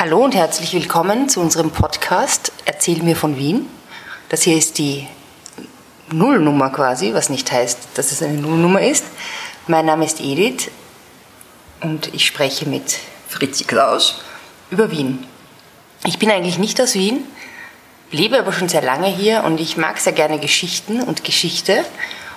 Hallo und herzlich willkommen zu unserem Podcast Erzähl mir von Wien. Das hier ist die Nullnummer quasi, was nicht heißt, dass es eine Nullnummer ist. Mein Name ist Edith und ich spreche mit Fritzi Kraus über Wien. Ich bin eigentlich nicht aus Wien, lebe aber schon sehr lange hier und ich mag sehr gerne Geschichten und Geschichte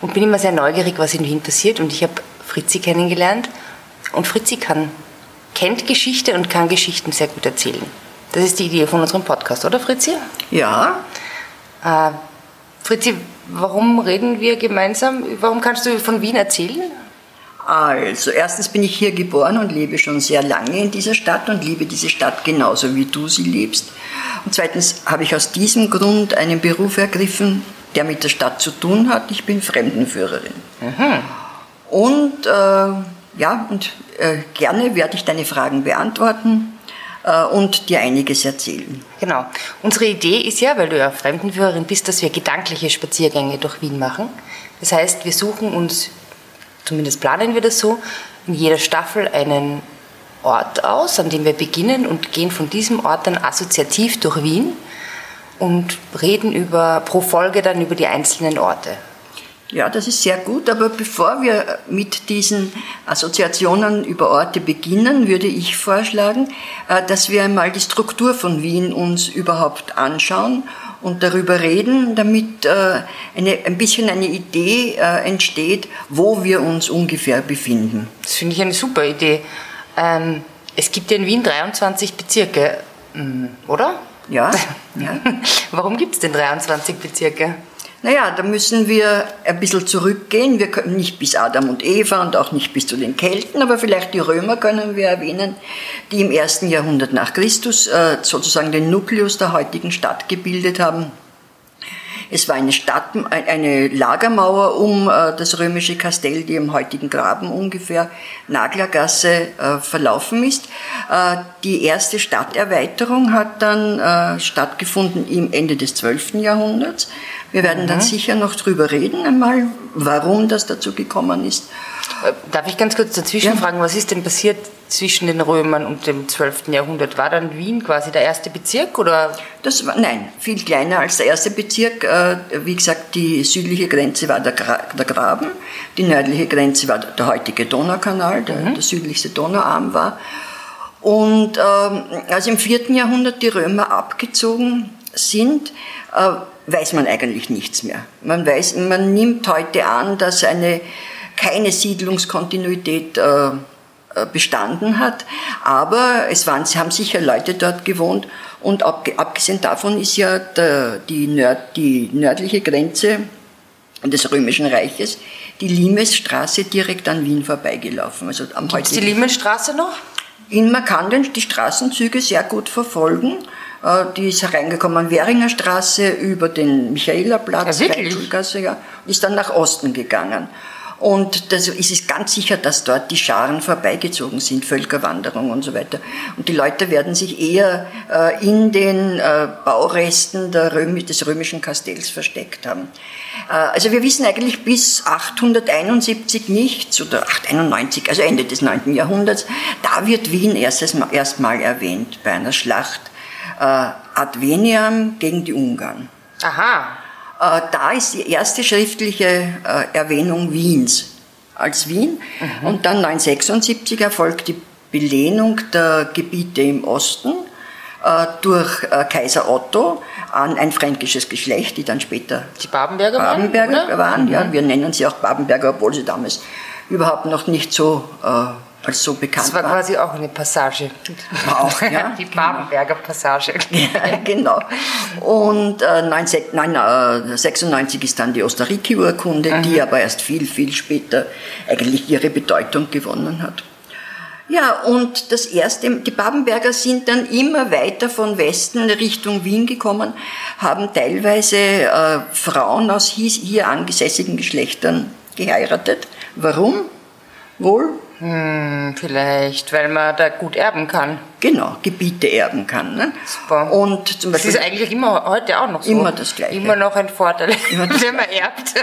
und bin immer sehr neugierig, was in Wien passiert. Und ich habe Fritzi kennengelernt und Fritzi kann, kennt Geschichte und kann Geschichten sehr gut erzählen. Das ist die Idee von unserem Podcast, oder Fritzi? Ja. Äh, Fritzi, warum reden wir gemeinsam? Warum kannst du von Wien erzählen? Also, erstens bin ich hier geboren und lebe schon sehr lange in dieser Stadt und liebe diese Stadt genauso wie du sie liebst. Und zweitens habe ich aus diesem Grund einen Beruf ergriffen, der mit der Stadt zu tun hat. Ich bin Fremdenführerin. Mhm. Und äh, ja, und äh, gerne werde ich deine Fragen beantworten äh, und dir einiges erzählen. Genau. Unsere Idee ist ja, weil du ja Fremdenführerin bist, dass wir gedankliche Spaziergänge durch Wien machen. Das heißt, wir suchen uns, zumindest planen wir das so, in jeder Staffel einen Ort aus, an dem wir beginnen und gehen von diesem Ort dann assoziativ durch Wien und reden über, pro Folge dann über die einzelnen Orte. Ja, das ist sehr gut, aber bevor wir mit diesen Assoziationen über Orte beginnen, würde ich vorschlagen, äh, dass wir einmal die Struktur von Wien uns überhaupt anschauen und darüber reden, damit äh, eine, ein bisschen eine Idee äh, entsteht, wo wir uns ungefähr befinden. Das finde ich eine super Idee. Ähm, es gibt ja in Wien 23 Bezirke, hm, oder? Ja. ja. Warum gibt es denn 23 Bezirke? Naja, da müssen wir ein bisschen zurückgehen. Wir können nicht bis Adam und Eva und auch nicht bis zu den Kelten, aber vielleicht die Römer können wir erwähnen, die im ersten Jahrhundert nach Christus äh, sozusagen den Nukleus der heutigen Stadt gebildet haben. Es war eine Stadt, eine Lagermauer um äh, das römische Kastell, die im heutigen Graben ungefähr Naglergasse äh, verlaufen ist. Äh, die erste Stadterweiterung hat dann stattgefunden im Ende des 12. Jahrhunderts. Wir werden mhm. dann sicher noch drüber reden einmal, warum das dazu gekommen ist. Darf ich ganz kurz dazwischen ja. fragen, was ist denn passiert zwischen den Römern und dem 12. Jahrhundert? War dann Wien quasi der erste Bezirk oder? Das war, nein, viel kleiner als der erste Bezirk. Äh, wie gesagt, die südliche Grenze war der, Gra der Graben, die nördliche Grenze war der heutige Donaukanal, der, mhm. der südlichste Donauarm war. Und ähm, als im 4. Jahrhundert die Römer abgezogen sind, äh, weiß man eigentlich nichts mehr. Man weiß, man nimmt heute an, dass eine keine Siedlungskontinuität äh, äh, bestanden hat. Aber es waren, haben sicher Leute dort gewohnt und abgesehen davon ist ja der, die, Nörd, die nördliche Grenze des Römischen Reiches, die Limesstraße direkt an Wien vorbeigelaufen. Also am Gibt's die Limesstraße noch? In, man kann die Straßenzüge sehr gut verfolgen. Äh, die ist hereingekommen, Währinger Straße über den Michaelerplatz, ja, Schulgasse, ja, ist dann nach Osten gegangen. Und das ist es ganz sicher, dass dort die Scharen vorbeigezogen sind, Völkerwanderung und so weiter. Und die Leute werden sich eher äh, in den äh, Bauresten Röm des römischen Kastells versteckt haben. Äh, also wir wissen eigentlich bis 871 nichts oder 891, also Ende des 9. Jahrhunderts. Da wird Wien erstmal erst erwähnt bei einer Schlacht äh, Adveniam gegen die Ungarn. Aha. Äh, da ist die erste schriftliche äh, Erwähnung Wiens als Wien. Mhm. Und dann 976 erfolgt die Belehnung der Gebiete im Osten äh, durch Kaiser Otto an ein fränkisches Geschlecht, die dann später die Babenberger, Babenberger waren. waren ja, mhm. wir nennen sie auch Babenberger, obwohl sie damals überhaupt noch nicht so als so bekannt war. Das war quasi auch eine Passage. Auch, ja. Die Babenberger Passage. Ja, genau. Und äh, 1996 äh, ist dann die Ostariki-Urkunde, mhm. die aber erst viel, viel später eigentlich ihre Bedeutung gewonnen hat. Ja, und das erste, die Babenberger sind dann immer weiter von Westen Richtung Wien gekommen, haben teilweise äh, Frauen aus hier, hier angesässigen Geschlechtern geheiratet. Warum? Wohl hm, vielleicht, weil man da gut erben kann. Genau, Gebiete erben kann. Ne? Super. Und zum Beispiel, das ist eigentlich immer heute auch noch so. Immer das Gleiche. Immer noch ein Vorteil, wenn man erbt.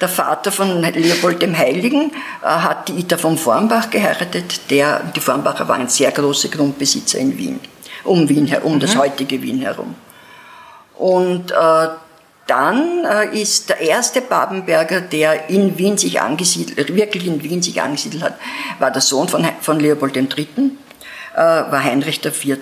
Der Vater von Leopold dem Heiligen äh, hat die Ita von Vormbach geheiratet. Der, die Vormbacher waren sehr große Grundbesitzer in Wien. um Wien herum, um das heutige Wien herum. Und äh, dann äh, ist der erste Babenberger, der in Wien sich angesiedelt, wirklich in Wien sich angesiedelt hat, war der Sohn von, von Leopold III., äh, war Heinrich IV.,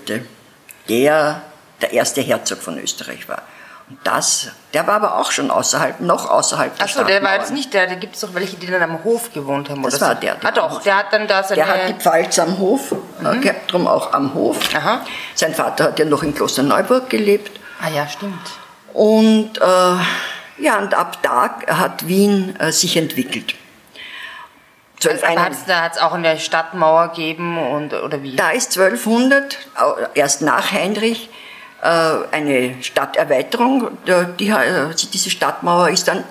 der der erste Herzog von Österreich war. Und das, der war aber auch schon außerhalb, noch außerhalb der Achso, der war jetzt nicht der, da gibt es doch welche, die dann am Hof gewohnt haben. Das war der. der ah doch, der hat dann da seine... Der hat die Pfalz am Hof, äh, mhm. gehabt, drum auch am Hof. Aha. Sein Vater hat ja noch in Klosterneuburg gelebt. Ah ja, stimmt. Und äh, ja, und ab da hat Wien äh, sich entwickelt. Also, da hat es auch eine Stadtmauer gegeben und, oder wie? Da ist 1200, erst nach Heinrich, äh, eine Stadterweiterung. Die, äh, diese Stadtmauer ist dann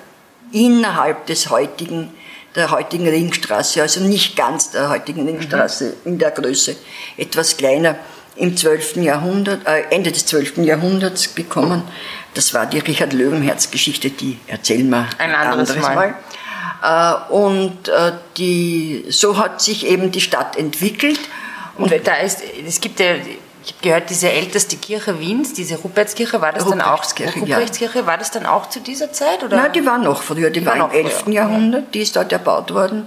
innerhalb des heutigen, der heutigen Ringstraße, also nicht ganz der heutigen Ringstraße mhm. in der Größe, etwas kleiner, im 12. Jahrhundert, äh, Ende des 12. Jahrhunderts gekommen. Das war die Richard Löwenherz-Geschichte, die erzählen wir ein anderes, anderes Mal. mal. Äh, und äh, die, so hat sich eben die Stadt entwickelt. Und, und da ist, es gibt ja ich habe gehört, diese älteste Kirche Wiens, diese Rupertskirche, war das dann auch Ruprechtskirche, ja. war das dann auch zu dieser Zeit? Oder? Nein, die war noch früher, die, die war, war im 11. Früher. Jahrhundert, die ist dort erbaut worden,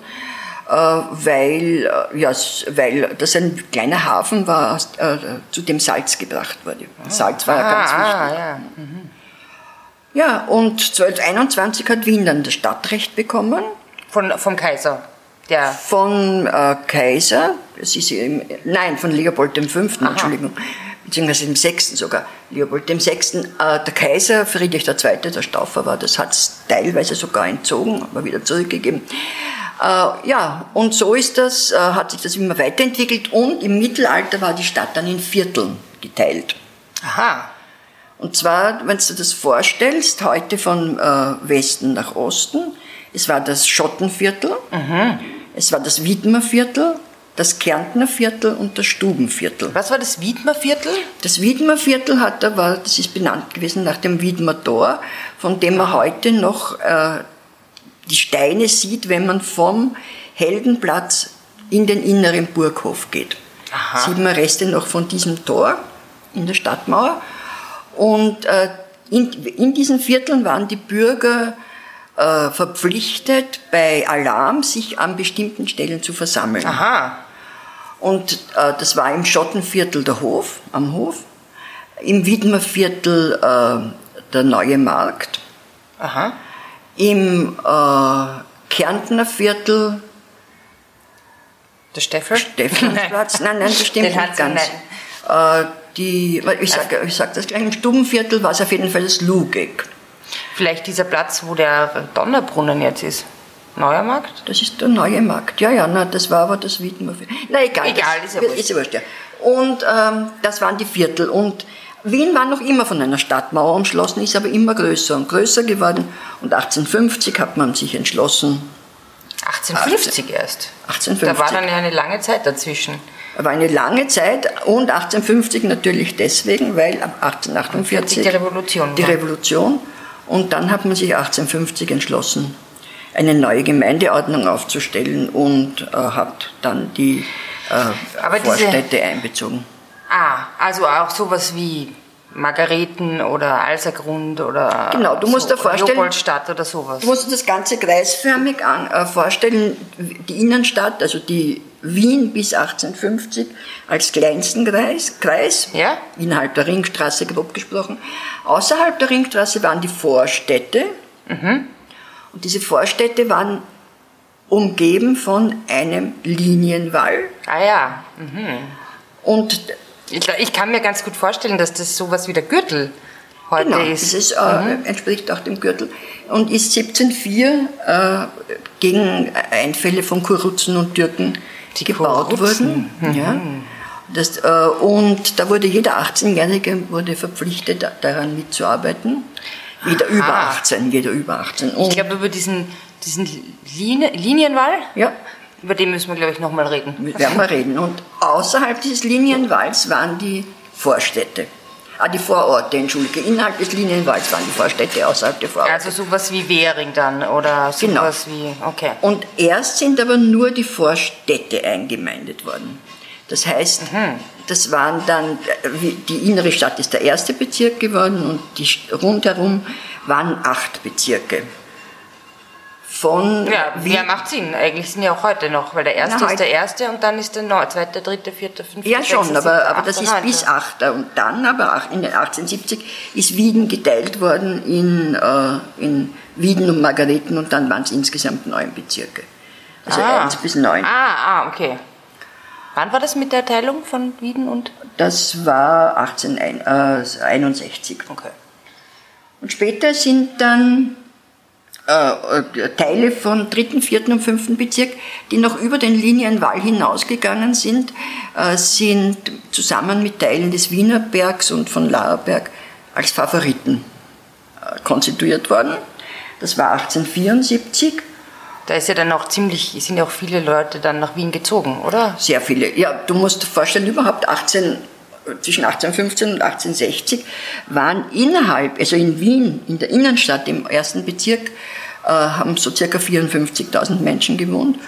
äh, weil, ja, weil das ein kleiner Hafen war, zu dem Salz gebracht wurde. Ah. Salz war ja ganz ah, wichtig. Ah, ja. Mhm. Ja, und 1221 hat Wien dann das Stadtrecht bekommen. Von, vom Kaiser? Der von äh, Kaiser, das ist im, nein, von Leopold V., Aha. Entschuldigung, beziehungsweise dem Sechsten sogar, Leopold dem Sechsten. Äh, der Kaiser Friedrich II., der Staufer war, das hat es teilweise sogar entzogen, aber wieder zurückgegeben. Äh, ja, und so ist das, äh, hat sich das immer weiterentwickelt und im Mittelalter war die Stadt dann in Vierteln geteilt. Aha. Und zwar, wenn du das vorstellst, heute von äh, Westen nach Osten, es war das Schottenviertel, mhm. es war das Wiedmerviertel, das Kärntner Viertel und das Stubenviertel. Was war das Wiedmerviertel? Das Wiedmerviertel hat, da war, das ist benannt gewesen nach dem Wiedmer Tor, von dem man heute noch äh, die Steine sieht, wenn man vom Heldenplatz in den inneren Burghof geht. Aha. Sieht man Reste noch von diesem Tor in der Stadtmauer. Und äh, in, in diesen Vierteln waren die Bürger äh, verpflichtet, bei Alarm sich an bestimmten Stellen zu versammeln. Aha. Und äh, das war im Schottenviertel der Hof, am Hof, im Widmerviertel äh, der Neue Markt, Aha. im äh, Kärntner Viertel der Steffel? Steffelplatz, nein, nein, das stimmt nicht ganz. Äh, die, ich sage ich sag das gleich, im Stubenviertel war es auf jeden Fall das Lugeck. Vielleicht dieser Platz, wo der Donnerbrunnen jetzt ist. Neuer Markt? Das ist der neue Markt. Ja, ja, na, das war aber das Wiedmer. Na egal. Egal, das, ist ja wurscht. Ist ja wurscht ja. Und ähm, das waren die Viertel. Und Wien war noch immer von einer Stadtmauer umschlossen, ist aber immer größer und größer geworden. Und 1850 hat man sich entschlossen. 1850 18, erst? 1850. Da war dann ja eine lange Zeit dazwischen. War eine lange Zeit und 1850 natürlich deswegen, weil ab 1848 die Revolution. Die Revolution und dann hat man sich 1850 entschlossen, eine neue Gemeindeordnung aufzustellen und äh, hat dann die äh, Vorstädte einbezogen. Ah, also auch sowas wie Margareten oder Alsergrund oder genau, du musst so, dir vorstellen, Leopoldstadt oder sowas. Du musst dir das Ganze kreisförmig an, äh, vorstellen. Die Innenstadt, also die Wien bis 1850 als kleinsten Kreis, Kreis ja? innerhalb der Ringstraße grob gesprochen. Außerhalb der Ringstraße waren die Vorstädte. Mhm. Und diese Vorstädte waren umgeben von einem Linienwall. Ah ja. Mhm. Und ich, kann mir ganz gut vorstellen, dass das sowas wie der Gürtel heute genau, ist. Dieses äh, mhm. entspricht auch dem Gürtel und ist 1704 äh, gegen Einfälle von Kuruzen und Türken Die gebaut Kuruzen. worden. Mhm. Ja. Das, äh, und da wurde jeder 18-Jährige wurde verpflichtet, daran mitzuarbeiten. Jeder Aha. über 18, jeder über 18. Und ich glaube, über diesen, diesen Linie, Linienwall, ja. über den müssen wir, glaube ich, nochmal reden. Werden wir reden. Und außerhalb dieses Linienwalls waren die Vorstädte. Ah, die Vororte, entschuldige. Innerhalb des Linienwalls waren die Vorstädte, außerhalb der Vororte. Also sowas wie Währing dann oder sowas genau. wie, okay. Und erst sind aber nur die Vorstädte eingemeindet worden. Das heißt, mhm. das waren dann, die innere Stadt ist der erste Bezirk geworden und die rundherum waren acht Bezirke von. Ja, wie, ja, macht Sinn. Eigentlich sind ja auch heute noch, weil der erste Na, ist der erste und dann ist der neue, zweite, dritte, vierte, fünfte. Ja, schon, sechste, aber, aber das ist bis achter. Und dann, aber in den 1870 ist Wieden geteilt worden in, äh, in Wieden und Margareten und dann waren es insgesamt neun Bezirke. Also ah. eins bis neun. Ah, ah, okay. Wann war das mit der Teilung von Wieden und? Das war 1861. Äh, okay. Und später sind dann äh, äh, Teile von dritten, vierten und fünften Bezirk, die noch über den Linienwall hinausgegangen sind, äh, sind zusammen mit Teilen des Wienerbergs und von Laerberg als Favoriten konstituiert worden. Das war 1874. Da ist ja dann auch ziemlich, sind ja auch viele Leute dann nach Wien gezogen, oder? Sehr viele. Ja, du musst dir vorstellen, überhaupt 18, zwischen 1815 und 1860 waren innerhalb, also in Wien, in der Innenstadt, im ersten Bezirk, äh, haben so circa 54.000 Menschen gewohnt.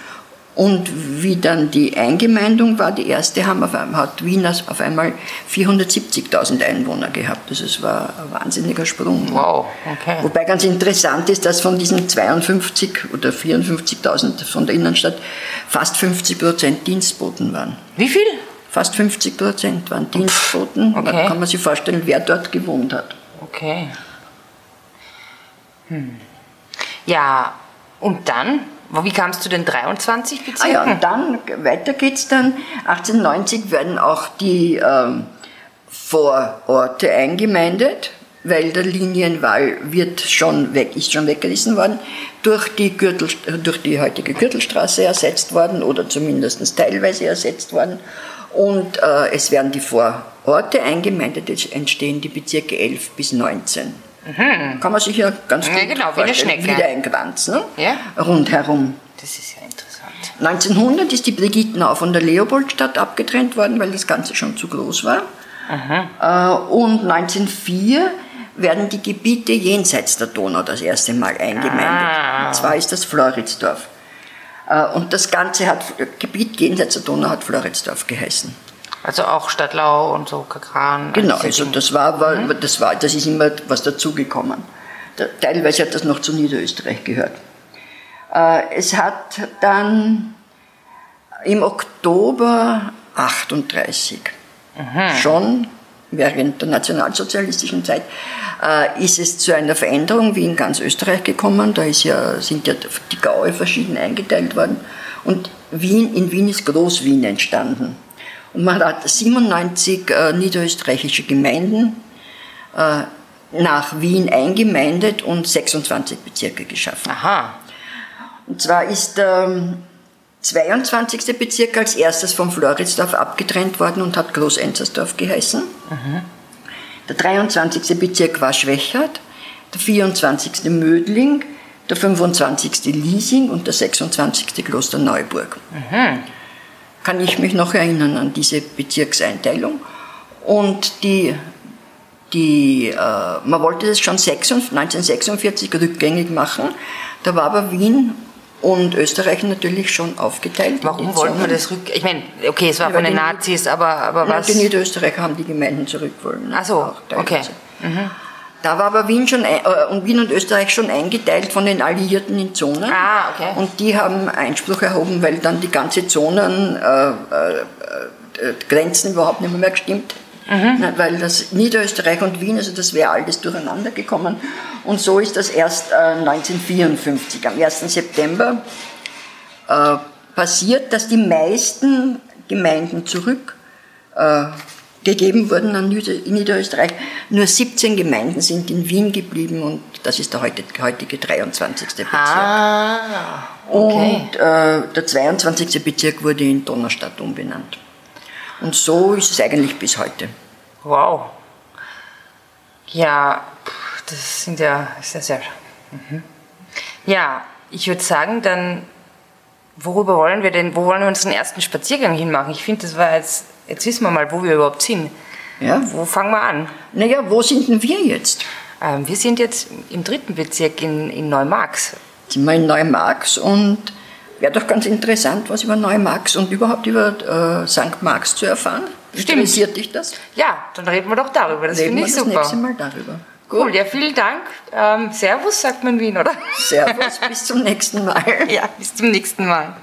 Und wie dann die Eingemeindung war, die erste, haben auf einmal, hat Wien auf einmal 470.000 Einwohner gehabt. Also es war ein wahnsinniger Sprung. Wow, okay. Wobei ganz interessant ist, dass von diesen 52 oder 54.000 von der Innenstadt fast 50 Prozent Dienstboten waren. Wie viel? Fast 50 Prozent waren Dienstboten. Okay. Da kann man sich vorstellen, wer dort gewohnt hat. Okay. Hm. Ja, und dann? Wie kam es zu den 23 Bezirken? Ah ja, und dann, weiter geht's dann. 1890 werden auch die ähm, Vororte eingemeindet, weil der Linienwall wird schon weg, ist schon weggerissen worden, durch die, Gürtel, durch die heutige Gürtelstraße ersetzt worden oder zumindest teilweise ersetzt worden. Und äh, es werden die Vororte eingemeindet, es entstehen die Bezirke 11 bis 19. Mhm. Kann man sich ja ganz gut ja, genau, Schnecke. Wieder ein Kranz, ne? ja? rundherum. Das ist ja interessant. 1900 ist die Brigittenau von der Leopoldstadt abgetrennt worden, weil das Ganze schon zu groß war. Mhm. Und 1904 werden die Gebiete jenseits der Donau das erste Mal eingemeindet. Ah. Und zwar ist das Floridsdorf. Äh, und das Ganze hat, Gebiet jenseits der Donau hat Floridsdorf geheißen. Also auch Stadtlau und so Kakran. Genau, also das war, war, mhm. das war, das ist immer was dazugekommen. Teilweise hat das noch zu Niederösterreich gehört. Äh, es hat dann im Oktober 38 mhm. schon während der nationalsozialistischen Zeit äh, ist es zu einer Veränderung wie in ganz Österreich gekommen. Da ist ja, sind ja die Gaue verschieden eingeteilt worden. Und Wien, in Wien ist Groß-Wien entstanden. Und man hat 97 äh, niederösterreichische Gemeinden äh, nach Wien eingemeindet und 26 Bezirke geschaffen. Aha. Und zwar ist der 22. Bezirk als erstes von Floridsdorf abgetrennt worden und hat Groß-Enzersdorf geheißen. Mhm. Der 23. Bezirk war Schwächert, der 24. Mödling, der 25. Liesing und der 26. Kloster Neuburg. Mhm kann ich mich noch erinnern an diese Bezirkseinteilung. Und die, die, äh, man wollte das schon 1946 rückgängig machen. Da war aber Wien und Österreich natürlich schon aufgeteilt. Warum wollten wir das rück? Ich meine, okay, es war von den Nazis, aber, aber was? Die Niederösterreicher haben die Gemeinden zurückwollen. Ach so, okay. Mhm. Da war aber Wien, schon, äh, und Wien und Österreich schon eingeteilt von den Alliierten in Zonen. Ah, okay. Und die haben Einspruch erhoben, weil dann die ganze Zonen äh, äh, äh Grenzen überhaupt nicht mehr gestimmt Mhm. weil das Niederösterreich und Wien, also das wäre alles durcheinander gekommen. Und so ist das erst äh, 1954, am 1. September, äh, passiert, dass die meisten Gemeinden zurück äh, wurden an Niederösterreich. Nur 17 Gemeinden sind in Wien geblieben und das ist der heutige 23. Bezirk. Ah, okay. Und äh, der 22. Bezirk wurde in Donaustadt umbenannt. Und so ist es eigentlich bis heute. Wow. Ja, das sind ja sehr, sehr. Mhm. Ja, ich würde sagen, dann, worüber wollen wir denn, wo wollen wir unseren ersten Spaziergang hinmachen? Ich finde, das war jetzt Jetzt wissen wir mal, wo wir überhaupt sind. Ja. Wo fangen wir an? Naja, wo sind denn wir jetzt? Ähm, wir sind jetzt im dritten Bezirk in, in Neumarx. Sind wir in Neumarx und wäre doch ganz interessant, was über Neumarx und überhaupt über äh, St. Marx zu erfahren. Stimmt. Interessiert dich das? Ja, dann reden wir doch darüber. Das Reden finde wir ich das super. nächste Mal darüber. Cool, ja, vielen Dank. Ähm, servus, sagt man in Wien, oder? Servus, bis zum nächsten Mal. Ja, bis zum nächsten Mal.